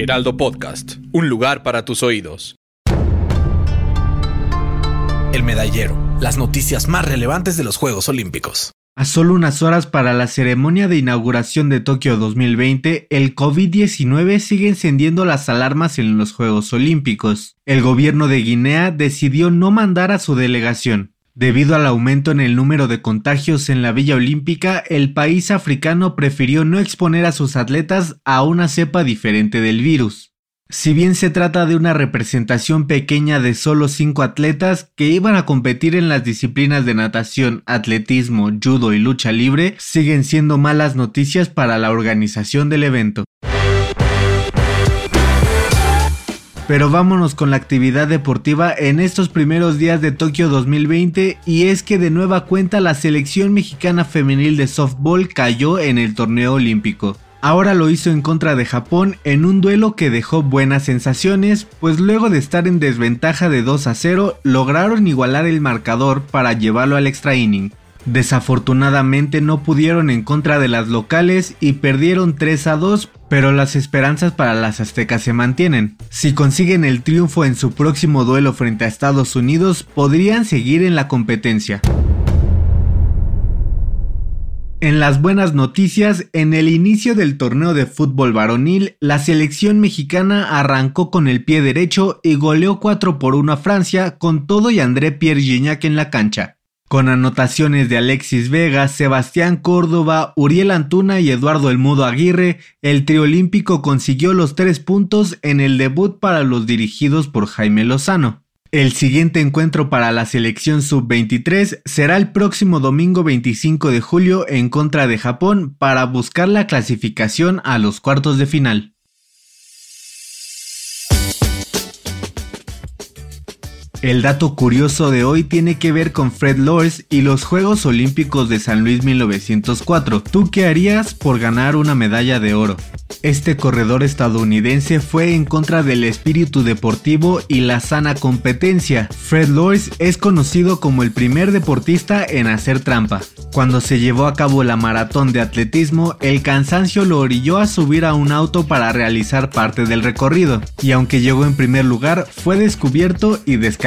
Heraldo Podcast, un lugar para tus oídos. El medallero, las noticias más relevantes de los Juegos Olímpicos. A solo unas horas para la ceremonia de inauguración de Tokio 2020, el COVID-19 sigue encendiendo las alarmas en los Juegos Olímpicos. El gobierno de Guinea decidió no mandar a su delegación. Debido al aumento en el número de contagios en la Villa Olímpica, el país africano prefirió no exponer a sus atletas a una cepa diferente del virus. Si bien se trata de una representación pequeña de solo cinco atletas que iban a competir en las disciplinas de natación, atletismo, judo y lucha libre, siguen siendo malas noticias para la organización del evento. Pero vámonos con la actividad deportiva en estos primeros días de Tokio 2020 y es que de nueva cuenta la selección mexicana femenil de softball cayó en el torneo olímpico. Ahora lo hizo en contra de Japón en un duelo que dejó buenas sensaciones, pues luego de estar en desventaja de 2 a 0 lograron igualar el marcador para llevarlo al extra inning. Desafortunadamente no pudieron en contra de las locales y perdieron 3 a 2, pero las esperanzas para las aztecas se mantienen. Si consiguen el triunfo en su próximo duelo frente a Estados Unidos, podrían seguir en la competencia. En las buenas noticias, en el inicio del torneo de fútbol varonil, la selección mexicana arrancó con el pie derecho y goleó 4 por 1 a Francia con todo y André Pierre Gignac en la cancha. Con anotaciones de Alexis Vega, Sebastián Córdoba, Uriel Antuna y Eduardo El Mudo Aguirre, el triolímpico consiguió los tres puntos en el debut para los dirigidos por Jaime Lozano. El siguiente encuentro para la selección sub-23 será el próximo domingo 25 de julio en contra de Japón para buscar la clasificación a los cuartos de final. El dato curioso de hoy tiene que ver con Fred Loris y los Juegos Olímpicos de San Luis 1904. ¿Tú qué harías por ganar una medalla de oro? Este corredor estadounidense fue en contra del espíritu deportivo y la sana competencia. Fred Loris es conocido como el primer deportista en hacer trampa. Cuando se llevó a cabo la maratón de atletismo, el cansancio lo orilló a subir a un auto para realizar parte del recorrido, y aunque llegó en primer lugar, fue descubierto y